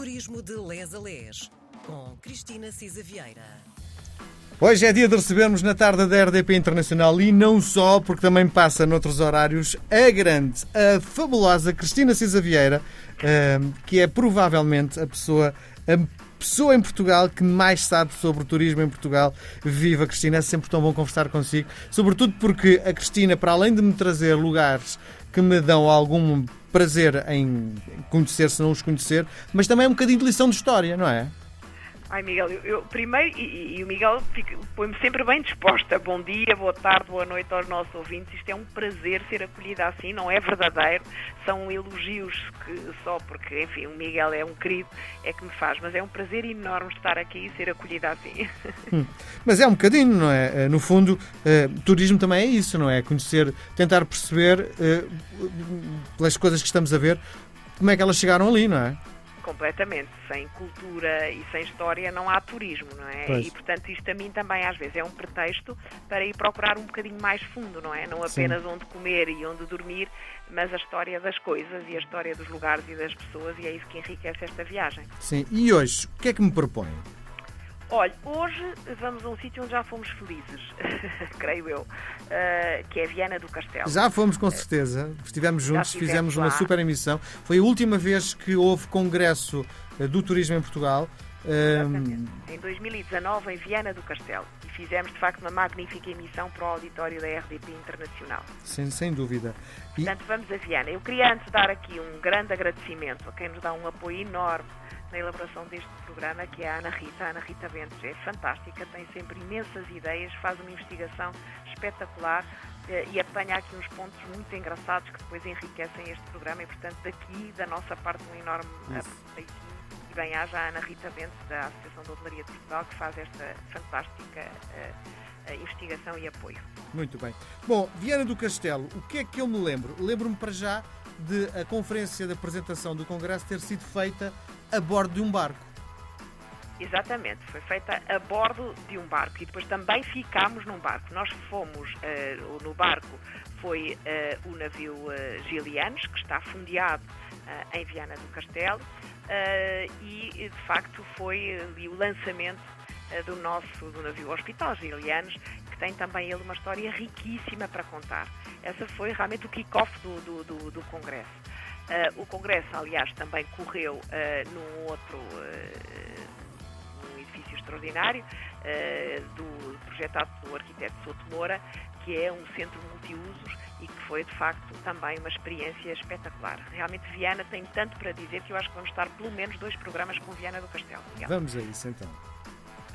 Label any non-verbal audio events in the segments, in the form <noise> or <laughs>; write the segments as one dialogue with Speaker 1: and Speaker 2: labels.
Speaker 1: Turismo de Les a Les, com Cristina Cisa Vieira.
Speaker 2: Hoje é dia de recebermos na tarde da RDP Internacional e não só, porque também passa noutros horários, a grande, a fabulosa Cristina Cisa Vieira, ehm, que é provavelmente a pessoa, a pessoa em Portugal que mais sabe sobre turismo em Portugal. Viva Cristina, é sempre tão bom conversar consigo, sobretudo porque a Cristina, para além de me trazer lugares que me dão algum prazer em conhecer, se não os conhecer, mas também é um bocadinho de lição de história, não é?
Speaker 3: Ai, Miguel, eu, eu primeiro, e, e, o Miguel põe-me sempre bem disposta. Bom dia, boa tarde, boa noite aos nossos ouvintes. Isto é um prazer ser acolhida assim, não é verdadeiro. São elogios que só porque, enfim, o Miguel é um querido, é que me faz. Mas é um prazer enorme estar aqui e ser acolhida assim.
Speaker 2: Hum, mas é um bocadinho, não é? Eh, no fundo, uh, turismo também é isso, não é? Conhecer, tentar perceber, uh, pelas coisas que estamos a ver, como é que elas chegaram ali, não é?
Speaker 3: Completamente. Sem cultura e sem história não há turismo, não é? Pois. E portanto isto a mim também às vezes é um pretexto para ir procurar um bocadinho mais fundo, não é? Não apenas Sim. onde comer e onde dormir, mas a história das coisas e a história dos lugares e das pessoas e é isso que enriquece esta viagem.
Speaker 2: Sim, e hoje, o que é que me propõe?
Speaker 3: Olha, hoje vamos a um sítio onde já fomos felizes, <laughs> creio eu, uh, que é Viana do Castelo.
Speaker 2: Já fomos com certeza, estivemos juntos, fizemos lá. uma super emissão. Foi a última vez que houve congresso uh, do turismo em Portugal.
Speaker 3: Exatamente. Em 2019, em Viana do Castelo. E fizemos, de facto, uma magnífica emissão para o auditório da RDP Internacional.
Speaker 2: Sem, sem dúvida.
Speaker 3: E... Portanto, vamos a Viana. Eu queria antes dar aqui um grande agradecimento a quem nos dá um apoio enorme na elaboração deste programa, que é a Ana Rita. A Ana Rita Bentes é fantástica, tem sempre imensas ideias, faz uma investigação espetacular eh, e apanha aqui uns pontos muito engraçados que depois enriquecem este programa e, portanto, daqui da nossa parte um enorme apreço e bem-aja a Ana Rita Bentes, da Associação de Hotelaria de Portugal, que faz esta fantástica uh, investigação e apoio.
Speaker 2: Muito bem. Bom, Viana do Castelo, o que é que eu me lembro? Lembro-me para já de a conferência de apresentação do Congresso ter sido feita a bordo de um barco.
Speaker 3: Exatamente, foi feita a bordo de um barco e depois também ficámos num barco. Nós fomos uh, no barco, foi uh, o navio uh, Gilianos, que está fundeado uh, em Viana do Castelo, e de facto foi ali o lançamento do nosso do navio Hospital Gilianos, que tem também ele uma história riquíssima para contar. Essa foi realmente o kick-off do, do, do, do Congresso. Uh, o Congresso, aliás, também correu uh, num outro uh, edifício extraordinário do, projetado pelo arquiteto Souto Moura, que é um centro multiusos e que foi, de facto, também uma experiência espetacular. Realmente, Viana tem tanto para dizer que eu acho que vamos estar pelo menos dois programas com Viana do Castelo.
Speaker 2: Vamos a isso, então.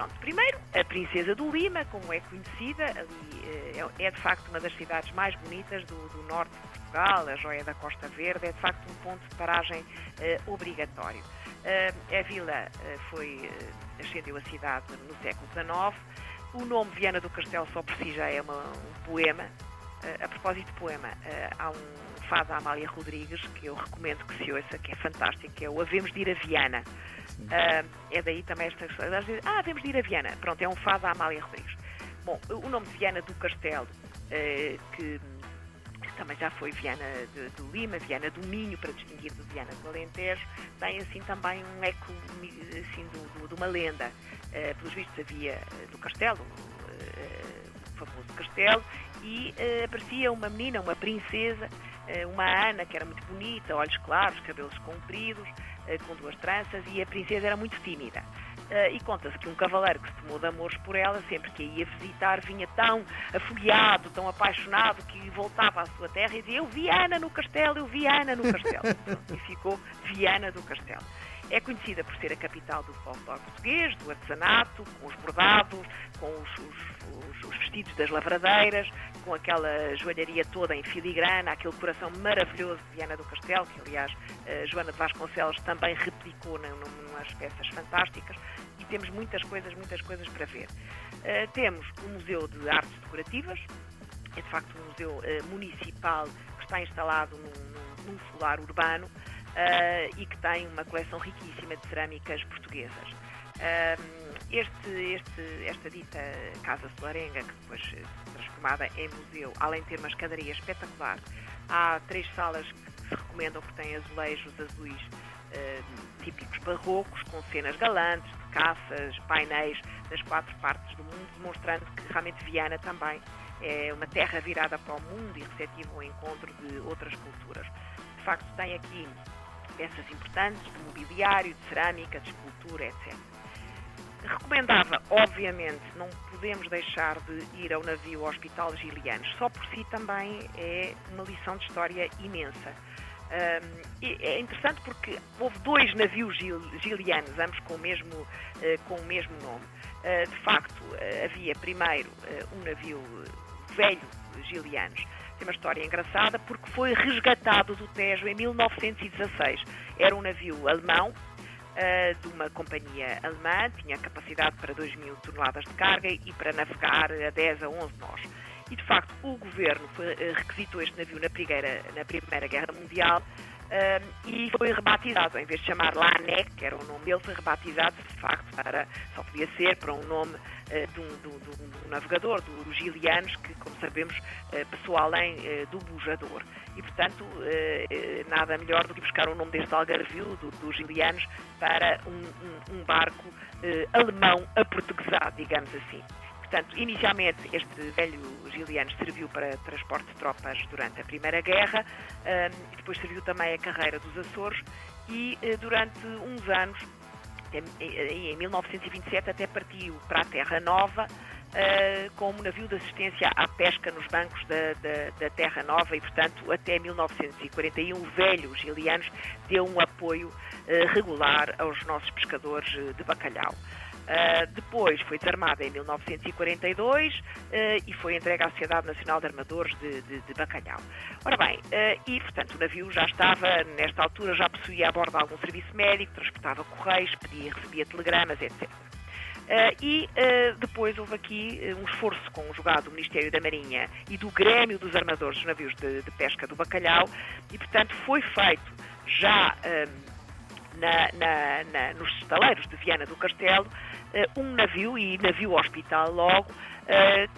Speaker 3: Pronto, primeiro, a Princesa do Lima, como é conhecida, ali é, é de facto uma das cidades mais bonitas do, do norte de Portugal, a joia da Costa Verde, é de facto um ponto de paragem uh, obrigatório. Uh, a vila uh, foi, ascendeu a cidade no século XIX. O nome Viana do Castelo só por si já é uma, um poema. a propósito de poema, há um da Amália Rodrigues que eu recomendo que se ouça, que é fantástico, que é o Havemos de ir a Viana. é daí também esta história. Ah, havemos de ir a Viana. Pronto, é um fado da Amália Rodrigues. Bom, o nome de Viana do Castelo, que também já foi Viana de, Lima, Viana do Minho, para distinguir do Viana do Alentejo, tem assim também um eco assim, do, do, de uma lenda. Uh, pelos vistos havia uh, do castelo, uh, o famoso castelo, e aparecia uma menina, uma princesa, uma Ana, que era muito bonita, olhos claros, cabelos compridos, com duas tranças, e a princesa era muito tímida. Uh, e conta-se que um cavaleiro que se tomou de amores por ela, sempre que a ia visitar, vinha tão afogueado, tão apaixonado, que voltava à sua terra e dizia: Eu vi Ana no castelo, eu vi Ana no castelo. <laughs> e ficou Viana do Castelo. É conhecida por ser a capital do folclore português, do artesanato, com os bordados, com os, os, os, vestidos das lavradeiras, com aquela joalharia toda em filigrana, aquele coração maravilhoso de Viana do Castelo, que aliás eh, Joana de Vasconcelos também replicou numas peças fantásticas, e temos muitas coisas, muitas coisas para ver. Uh, temos o Museu de Artes Decorativas, é de facto um museu uh, municipal que está instalado num, num, num solar urbano uh, e que tem uma coleção riquíssima de cerâmicas portuguesas. Este, este, esta dita Casa Solarenga, que depois se transformada em museu, além de ter uma escadaria espetacular, há três salas que se recomendam porque têm azulejos azuis uh, típicos barrocos, com cenas galantes, de caças, painéis das quatro partes do mundo, demonstrando que realmente Viana também é uma terra virada para o mundo e receptiva ao encontro de outras culturas. De facto, tem aqui peças importantes de mobiliário, de cerâmica, de escultura, etc. Recomendava, obviamente, não podemos deixar de ir ao navio Hospital Gilianos. Só por si também é uma lição de história imensa. Um, é interessante porque houve dois navios gilianos, ambos com o mesmo, uh, com o mesmo nome. Uh, de facto, uh, havia primeiro um navio velho gilianos. Tem uma história engraçada porque foi resgatado do Tejo em 1916. Era um navio alemão uh, de uma companhia alemã, tinha capacidade para 2 mil toneladas de carga e para navegar a 10 a 11 nós. E, de facto, o governo uh, requisitou este navio na primeira, na primeira Guerra Mundial uh, e foi rebatizado. Em vez de chamar Lanek, que era o nome dele, foi rebatizado, de facto, para, só podia ser para um nome de um, do, do, do, navegador, dos do Gilianos, que, como sabemos, passou além do bujador e, portanto, nada melhor do que buscar o nome deste algarvio, do, Gilianos, para um, um, um barco alemão aportuguesado, digamos assim. Portanto, inicialmente este velho Giliano serviu para transporte de tropas durante a Primeira Guerra, um, depois serviu também a carreira dos Açores e durante uns anos, em, em 1927, até partiu para a Terra Nova, uh, como navio de assistência à pesca nos bancos da, da, da, Terra Nova e, portanto, até 1941, o velho Gilianos deu um apoio uh, regular aos nossos pescadores de bacalhau. Uh, depois foi desarmada em 1942 uh, e foi entregue à Sociedade Nacional de Armadores de, de, de Bacalhau. Ora bem, uh, e portanto o navio já estava, nesta altura, já possuía a bordo algum serviço médico, transportava correios, pedia e recebia telegramas, etc. Uh, e uh, depois houve aqui um esforço conjugado do Ministério da Marinha e do Grêmio dos Armadores dos Navios de, de Pesca do Bacalhau e, portanto, foi feito já na, na, na, nos estaleiros de Viana do Castelo um navio e navio hospital logo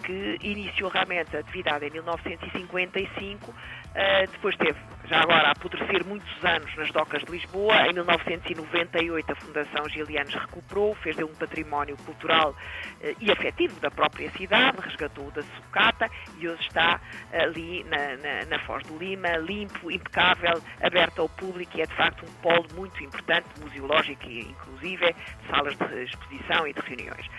Speaker 3: que iniciou realmente a atividade em 1955 Uh, depois teve, já agora, a apodrecer muitos anos nas docas de Lisboa. Em 1998, a Fundação Gilianos recuperou, fez dele um património cultural uh, e afetivo da própria cidade, resgatou-o da sucata e hoje está ali na, na, na, Foz do Lima, limpo, impecável, aberto ao público e é de facto um polo muito importante, museológico e inclusive, salas de exposição e de reuniões.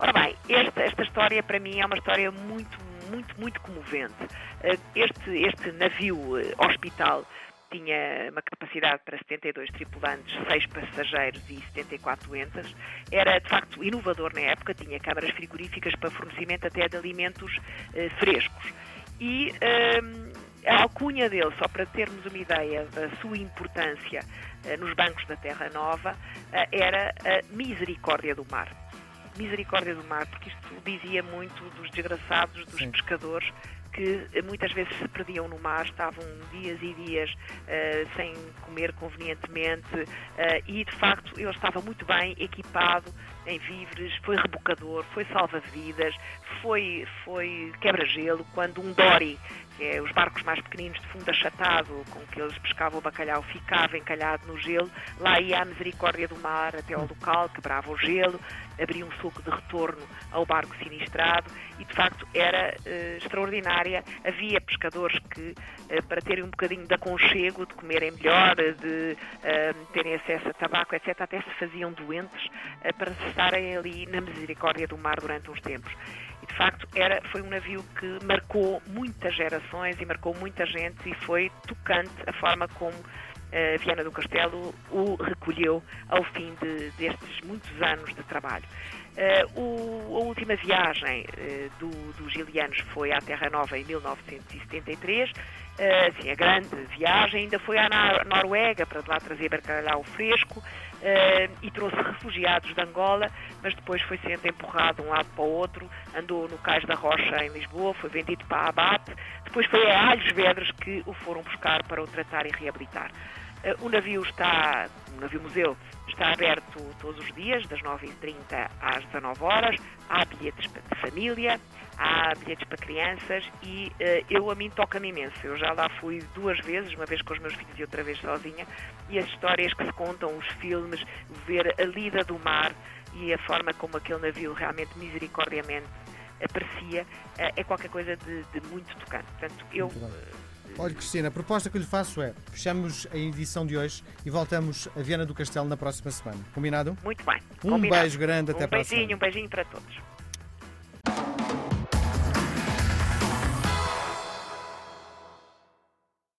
Speaker 3: Ora bem, esta, esta história para mim é uma história muito, muito, muito comovente. Eh, este, este navio eh, hospital tinha uma capacidade para 72 tripulantes, 6 passageiros e 74 doenças. Era, de facto, inovador na época, tinha câmaras frigoríficas para fornecimento até de alimentos eh, frescos. E eh, a alcunha dele, só para termos uma ideia da sua importância eh, nos bancos da Terra Nova, eh, era a misericórdia do mar misericórdia do mar, porque isto dizia muito dos desgraçados, dos Sim. pescadores que muitas vezes se perdiam no mar, estavam dias e dias uh, sem comer convenientemente uh, e de facto ele estava muito bem equipado em víveres, foi rebocador, foi salva-vidas, foi, foi quebra-gelo, quando um dory que é os barcos mais pequeninos de fundo achatado, com que eles pescavam o bacalhau, ficava encalhado no gelo. Lá ia a misericórdia do mar até ao local, quebrava o gelo, abria um sulco de retorno ao barco sinistrado e, de facto, era uh, extraordinária. Havia pescadores que, uh, para terem um bocadinho de aconchego, de comerem melhor, de uh, terem acesso a tabaco, etc., até se faziam doentes para estarem ali na misericórdia do mar durante uns tempos de facto era, foi um navio que marcou muitas gerações e marcou muita gente e foi tocante a forma como uh, Viana do Castelo o recolheu ao fim de, destes muitos anos de trabalho. Uh, o, a última viagem uh, do, dos Gilianos foi à Terra Nova em 1973. Uh, assim, a grande viagem ainda foi à Noruega para de lá trazer bacalhau fresco e trouxe refugiados de Angola, mas depois foi sendo empurrado de um lado para o outro, andou no Cais da Rocha em Lisboa, foi vendido para Abate, depois foi a Alhos Vedras que o foram buscar para o tratar e reabilitar. Eh, o navio está, o navio museu está aberto todos os dias, das 9h30 às 19 horas. Há bilhetes de família, há bilhetes para crianças e uh, eu a mim toca-me imenso. Eu já lá fui duas vezes, uma vez com os meus filhos e outra vez sozinha, e as histórias que se contam, os filmes, ver a lida do mar e a forma como aquele navio realmente misericordiamente aparecia, uh, é qualquer coisa de, de muito tocante. Portanto, eu
Speaker 2: Olha, Cristina, a proposta que lhe faço é fechamos a edição de hoje e voltamos a Viana do Castelo na próxima semana. Combinado?
Speaker 3: Muito bem.
Speaker 2: Um
Speaker 3: combinado.
Speaker 2: beijo grande, até
Speaker 3: um
Speaker 2: para a
Speaker 3: beijinho,
Speaker 2: semana.
Speaker 3: um beijinho para todos.